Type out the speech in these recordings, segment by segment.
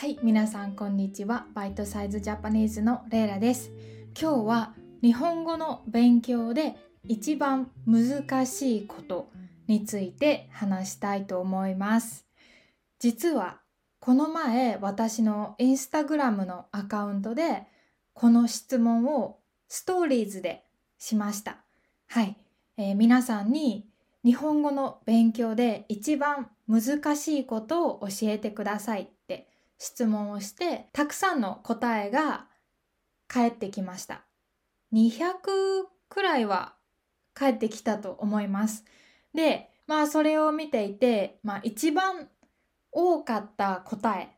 はい、皆さんこんにちは。バイトサイズジャパニーズのレイラです。今日は日本語の勉強で一番難しいことについて話したいと思います。実はこの前私のインスタグラムのアカウントでこの質問をストーリーズでしました。はい、えー皆さんに日本語の勉強で一番難しいことを教えてください質問をしてたくさんの答えが返ってきました。200くらいは返ってきたと思います。でまあそれを見ていて、まあ、一番多かった答え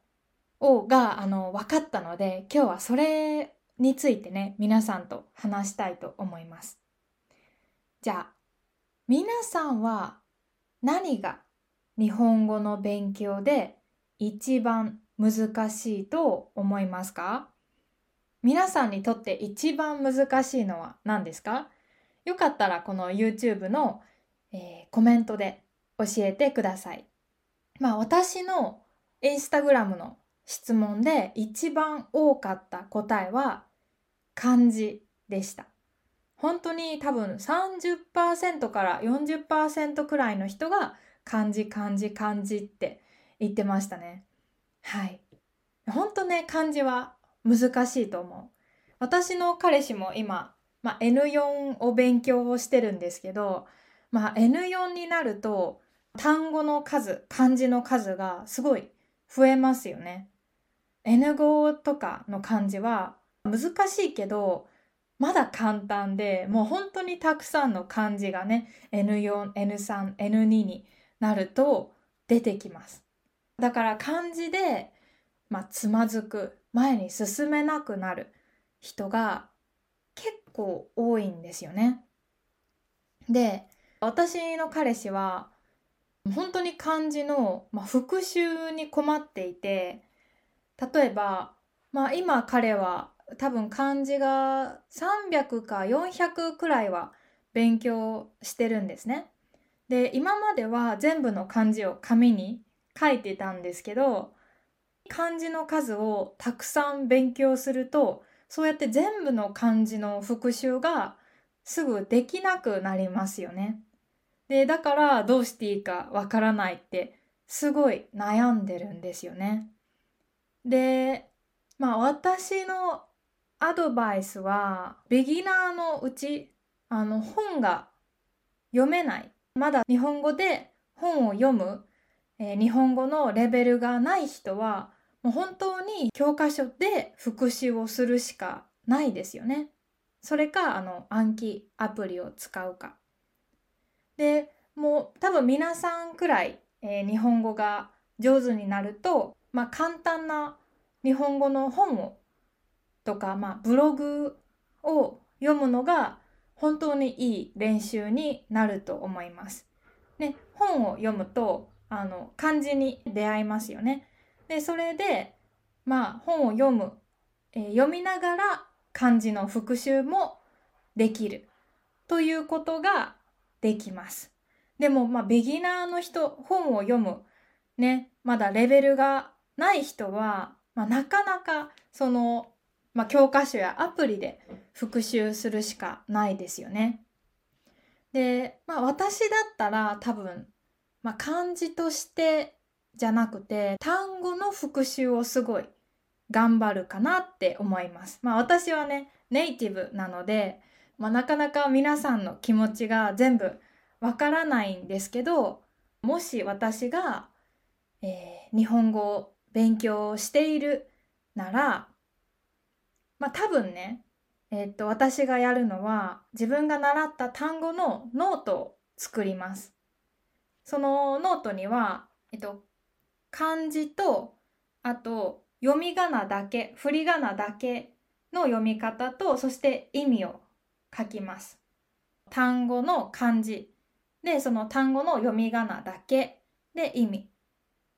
をがあの分かったので今日はそれについてね皆さんと話したいと思います。じゃあ皆さんは何が日本語の勉強で一番難しいと思いますか？皆さんにとって一番難しいのは何ですか？よかったらこの YouTube の、えーコメントで教えてください。まあ私のインスタグラムの質問で一番多かった答えは漢字でした。本当に多分30%から40%くらいの人が漢字漢字漢字って言ってましたね。はい。本当ね、漢字は難しいと思う。私の彼氏も今、まあ、N4 を勉強をしてるんですけど、まあ、N4 になると単語の数、漢字の数がすごい増えますよね。N5 とかの漢字は難しいけど、まだ簡単で、もう本当にたくさんの漢字がね、N4、N3、N2 になると出てきます。だから漢字で、まあ、つまずく、前に進めなくなる人が結構多いんですよね。で、私の彼氏は、本当に漢字の、まあ、復習に困っていて、例えば、まあ今彼は多分漢字が300か400くらいは勉強してるんですね。で今までは全部の漢字を紙に書いてたんですけど漢字の数をたくさん勉強するとそうやって全部の漢字の復習がすぐできなくなりますよね。でだからどうしていいかわからないってすごい悩んでるんですよね。でまあ私のアドバイスはビギナーのうちあの本が読めないまだ日本語で本を読む、えー日本語のレベルがない人はもう本当に教科書で復習をするしかないですよね。それかあの暗記アプリを使うか。でもう多分皆さんくらい、えー日本語が上手になると、まあ、簡単な日本語の本をとか、まあ、ブログを読むのが本当にいい練習になると思います。ね、本を読むとあの漢字に出会いますよね。でそれでまあ本を読む、えー読みながら漢字の復習もできるということができます。でもまあビギナーの人本を読むねまだレベルがない人は、まあ、なかなかその、まあ、教科書やアプリで復習するしかないですよね。で、まあ、私だったら多分、まあ、漢字としてじゃなくて単語の復習をすごい頑張るかなって思います。まあ私はねネイティブなので、まあ、なかなか皆さんの気持ちが全部わからないんですけどもし私が、えー日本語を勉強しているならまあ多分ねえーっと私がやるのは自分が習った単語のノートを作ります。そのノートには、えっと、漢字とあと読み仮名だけ振り仮名だけの読み方とそして意味を書きます。単語の漢字でその単語の読み仮名だけで意味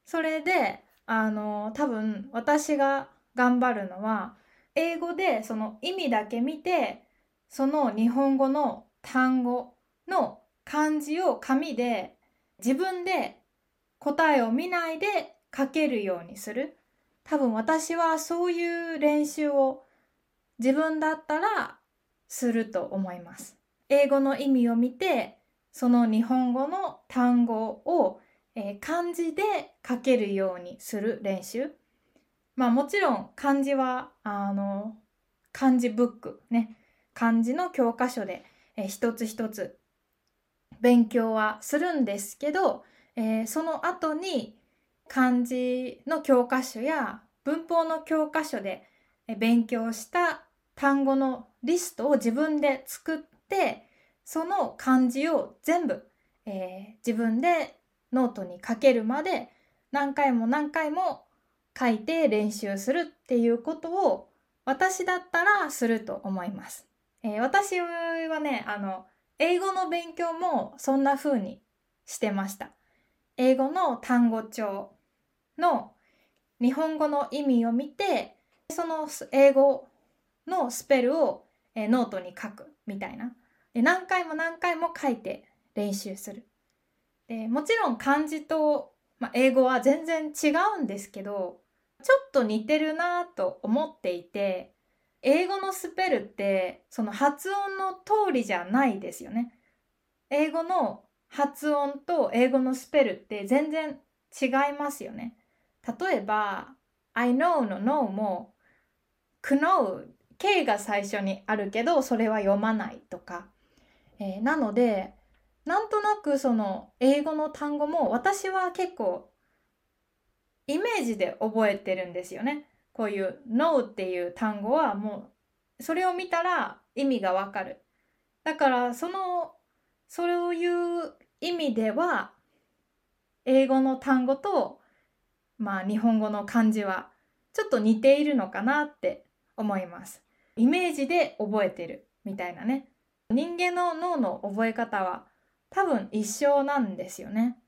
それであの多分私が頑張るのは英語でその意味だけ見てその日本語の単語の漢字を紙で自分で答えを見ないで書けるようにする多分私はそういう練習を自分だったらすると思います。英語の意味を見てその日本語の単語を、えー、漢字で書けるようにする練習。まあもちろん漢字はあの漢字ブックね漢字の教科書で、えー、一つ一つ勉強はするんですけど、えー、その後に漢字の教科書や文法の教科書で勉強した単語のリストを自分で作ってその漢字を全部、えー、自分でノートに書けるまで何回も何回も書いて練習するっていうことを私だったらすると思います。えー、私はねあの英語の勉強もそんな風にしてました。英語の単語帳の日本語の意味を見てその英語のスペルをノートに書くみたいな何回も何回も書いて練習するでもちろん漢字と、まあ、英語は全然違うんですけどちょっと似てるなと思っていて英語のスペルってその発音の通りじゃないですよね。英語の発音と英語のスペルって全然違いますよね。例えば I know の know も know K が最初にあるけどそれは読まないとか、えー、なのでなんとなくその英語の単語も私は結構イメージで覚えてるんですよね。こういう No っていう単語はもうそれを見たら意味がわかる。だからそのそういう意味では英語の単語とまあ日本語の漢字はちょっと似ているのかなって思います。イメージで覚えてるみたいなね。人間の脳の覚え方は多分一緒なんですよね。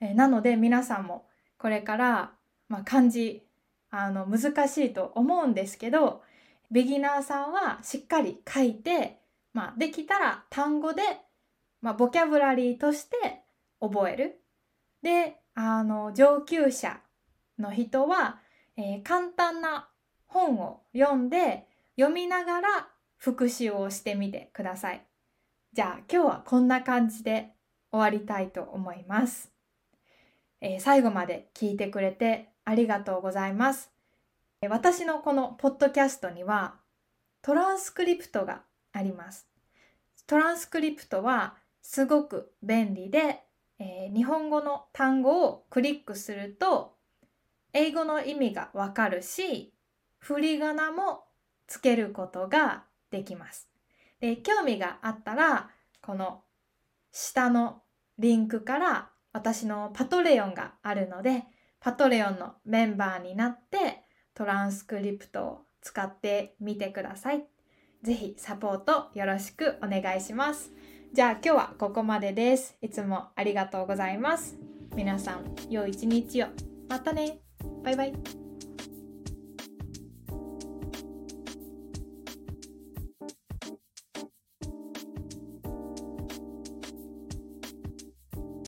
えなので皆さんもこれから、まあ、漢字あの難しいと思うんですけどビギナーさんはしっかり書いて、まあ、できたら単語で、まあ、ボキャブラリーとして覚える。であの上級者の人は、えー、簡単な本を読んで読みながら復習をしてみてください。じゃあ今日はこんな感じで終わりたいと思います。えー、最後まで聞いてくれてありがとうございます。私のこのポッドキャストにはトランスクリプトがあります。トランスクリプトはすごく便利で、えー、日本語の単語をクリックすると英語の意味がわかるし振り仮名もつけることができます。で興味があったらこの下のリンクから私のパトレオンがあるのでパトレオンのメンバーになってトランスクリプトを使ってみてください。ぜひサポートよろしくお願いします。じゃあ今日はここまでです。いつもありがとうございます。皆さん、良い一日を。またね。バイバイ。